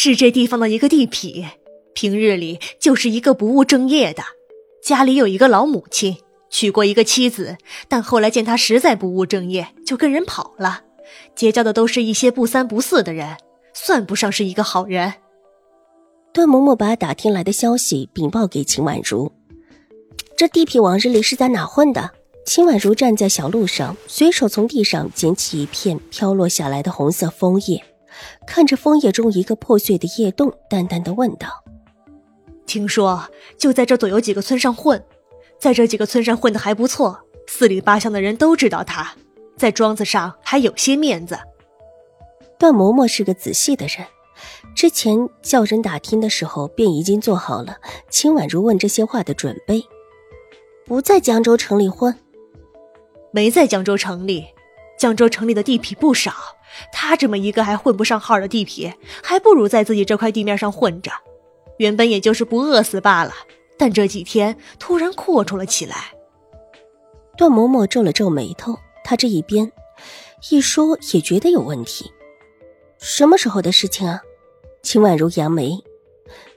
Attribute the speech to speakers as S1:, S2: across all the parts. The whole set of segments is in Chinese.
S1: 是这地方的一个地痞，平日里就是一个不务正业的。家里有一个老母亲，娶过一个妻子，但后来见他实在不务正业，就跟人跑了。结交的都是一些不三不四的人，算不上是一个好人。
S2: 段嬷嬷把打听来的消息禀报给秦婉如。这地痞往日里是在哪混的？秦婉如站在小路上，随手从地上捡起一片飘落下来的红色枫叶。看着枫叶中一个破碎的叶洞，淡淡的问道：“
S1: 听说就在这左右几个村上混，在这几个村上混的还不错，四里八乡的人都知道他，在庄子上还有些面子。”
S2: 段嬷嬷是个仔细的人，之前叫人打听的时候便已经做好了秦婉如问这些话的准备。不在江州城里混，
S1: 没在江州城里，江州城里的地痞不少。他这么一个还混不上号的地痞，还不如在自己这块地面上混着。原本也就是不饿死罢了，但这几天突然阔绰了起来。
S2: 段嬷嬷皱了皱眉头，她这一边一说也觉得有问题。什么时候的事情啊？秦婉如扬眉，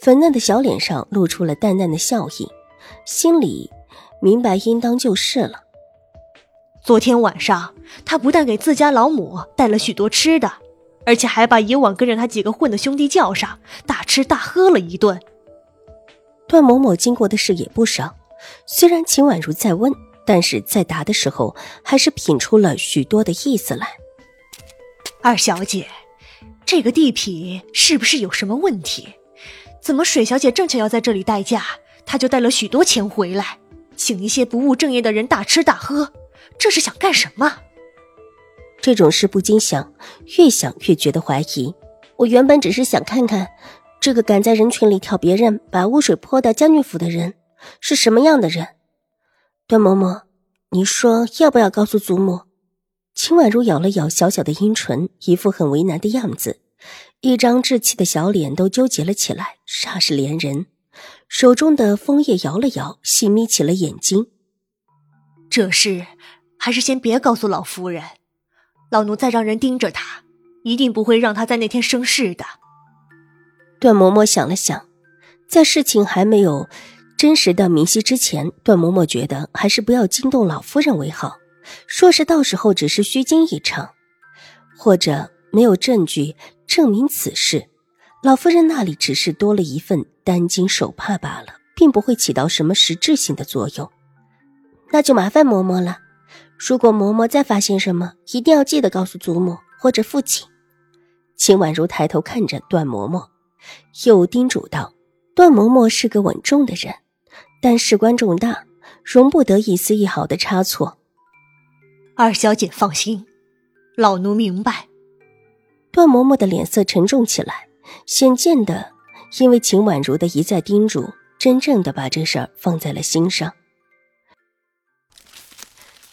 S2: 粉嫩的小脸上露出了淡淡的笑意，心里明白应当就是了。
S1: 昨天晚上，他不但给自家老母带了许多吃的，而且还把以往跟着他几个混的兄弟叫上，大吃大喝了一顿。
S2: 段某某经过的事也不少，虽然秦婉如在问，但是在答的时候，还是品出了许多的意思来。
S1: 二小姐，这个地痞是不是有什么问题？怎么水小姐正巧要在这里待嫁，他就带了许多钱回来，请一些不务正业的人大吃大喝？这是想干什么？
S2: 这种事不禁想，越想越觉得怀疑。我原本只是想看看，这个敢在人群里挑别人把污水泼到将军府的人是什么样的人。段嬷嬷，你说要不要告诉祖母？秦婉如咬了咬小小的阴唇，一副很为难的样子，一张稚气的小脸都纠结了起来，煞是怜人。手中的枫叶摇了摇，细眯起了眼睛。
S1: 这事。还是先别告诉老夫人，老奴再让人盯着她，一定不会让她在那天生事的。
S2: 段嬷嬷想了想，在事情还没有真实的明晰之前，段嬷嬷觉得还是不要惊动老夫人为好。说是到时候只是虚惊一场，或者没有证据证明此事，老夫人那里只是多了一份担惊受怕罢了，并不会起到什么实质性的作用。那就麻烦嬷嬷了。如果嬷嬷再发现什么，一定要记得告诉祖母或者父亲。秦婉如抬头看着段嬷嬷，又叮嘱道：“段嬷嬷是个稳重的人，但事关重大，容不得一丝一毫的差错。”
S1: 二小姐放心，老奴明白。
S2: 段嬷嬷的脸色沉重起来，显见的，因为秦婉如的一再叮嘱，真正的把这事儿放在了心上。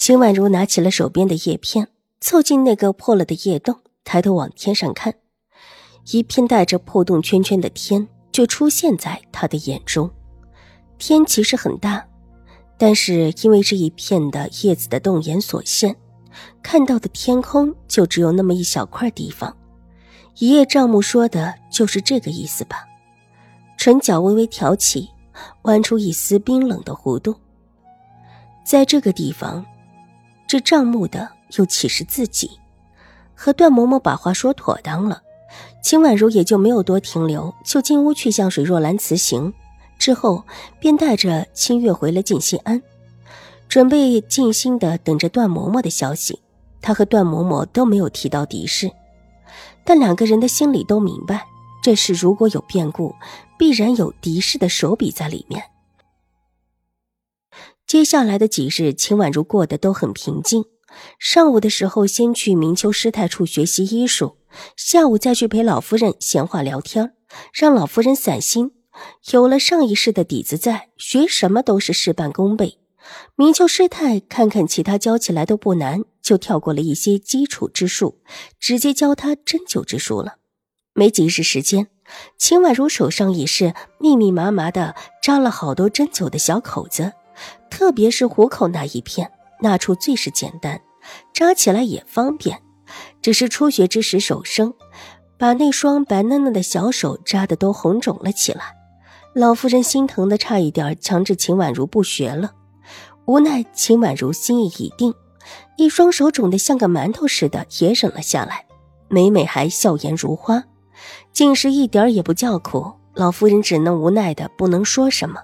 S2: 秦婉如拿起了手边的叶片，凑近那个破了的叶洞，抬头往天上看，一片带着破洞圈圈的天就出现在他的眼中。天其实很大，但是因为这一片的叶子的洞眼所限，看到的天空就只有那么一小块地方。一叶障目说的就是这个意思吧？唇角微微挑起，弯出一丝冰冷的弧度，在这个地方。这账目的又岂是自己？和段嬷嬷把话说妥当了，秦婉如也就没有多停留，就进屋去向水若兰辞行。之后便带着清月回了静心庵，准备静心的等着段嬷嬷的消息。他和段嬷嬷都没有提到敌视，但两个人的心里都明白，这事如果有变故，必然有敌视的手笔在里面。接下来的几日，秦婉如过得都很平静。上午的时候，先去明秋师太处学习医术；下午再去陪老夫人闲话聊天，让老夫人散心。有了上一世的底子在，学什么都是事半功倍。明秋师太看看其他教起来都不难，就跳过了一些基础之术，直接教他针灸之术了。没几日时间，秦婉如手上已是密密麻麻的扎了好多针灸的小口子，特别是虎口那一片，那处最是简单，扎起来也方便。只是初学之时手生，把那双白嫩嫩的小手扎得都红肿了起来。老夫人心疼的差一点强制秦婉如不学了，无奈秦婉如心意已定，一双手肿得像个馒头似的也忍了下来，每每还笑颜如花，竟是一点也不叫苦。老夫人只能无奈的不能说什么。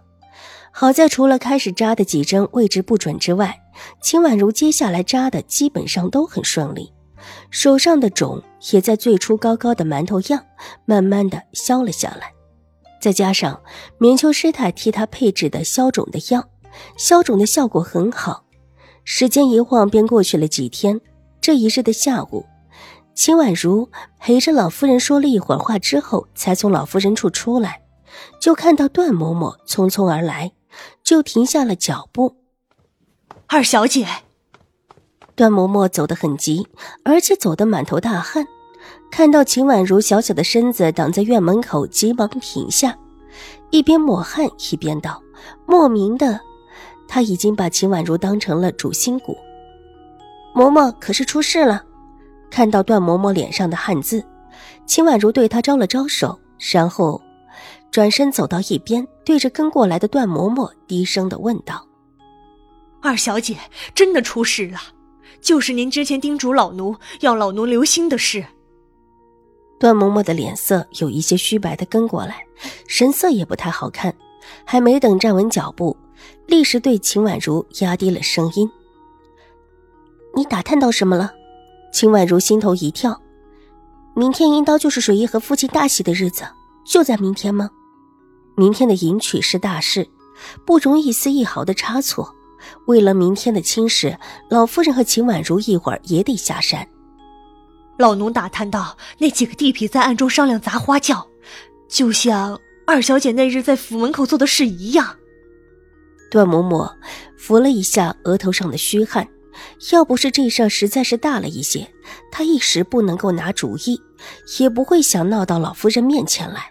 S2: 好在除了开始扎的几针位置不准之外，秦婉如接下来扎的基本上都很顺利，手上的肿也在最初高高的馒头样，慢慢的消了下来。再加上明秋师太替他配制的消肿的药，消肿的效果很好。时间一晃便过去了几天。这一日的下午，秦婉如陪着老夫人说了一会儿话之后，才从老夫人处出来，就看到段嬷嬷匆匆而来，就停下了脚步。
S1: 二小姐，
S2: 段嬷嬷走得很急，而且走得满头大汗。看到秦婉如小小的身子挡在院门口，急忙停下，一边抹汗一边道：“莫名的，他已经把秦婉如当成了主心骨。”嬷嬷可是出事了？看到段嬷嬷脸上的汗渍，秦婉如对她招了招手，然后转身走到一边，对着跟过来的段嬷嬷低声的问道：“
S1: 二小姐真的出事了，就是您之前叮嘱老奴要老奴留心的事。”
S2: 段嬷嬷的脸色有一些虚白的跟过来，神色也不太好看。还没等站稳脚步，立时对秦婉如压低了声音：“你打探到什么了？”秦婉如心头一跳，明天应当就是水姨和父亲大喜的日子，就在明天吗？明天的迎娶是大事，不容一丝一毫的差错。为了明天的亲事，老夫人和秦婉如一会儿也得下山。
S1: 老奴打探到，那几个地痞在暗中商量砸花轿，就像二小姐那日在府门口做的事一样。
S2: 段嬷嬷扶了一下额头上的虚汗，要不是这事儿实在是大了一些，她一时不能够拿主意，也不会想闹到老夫人面前来。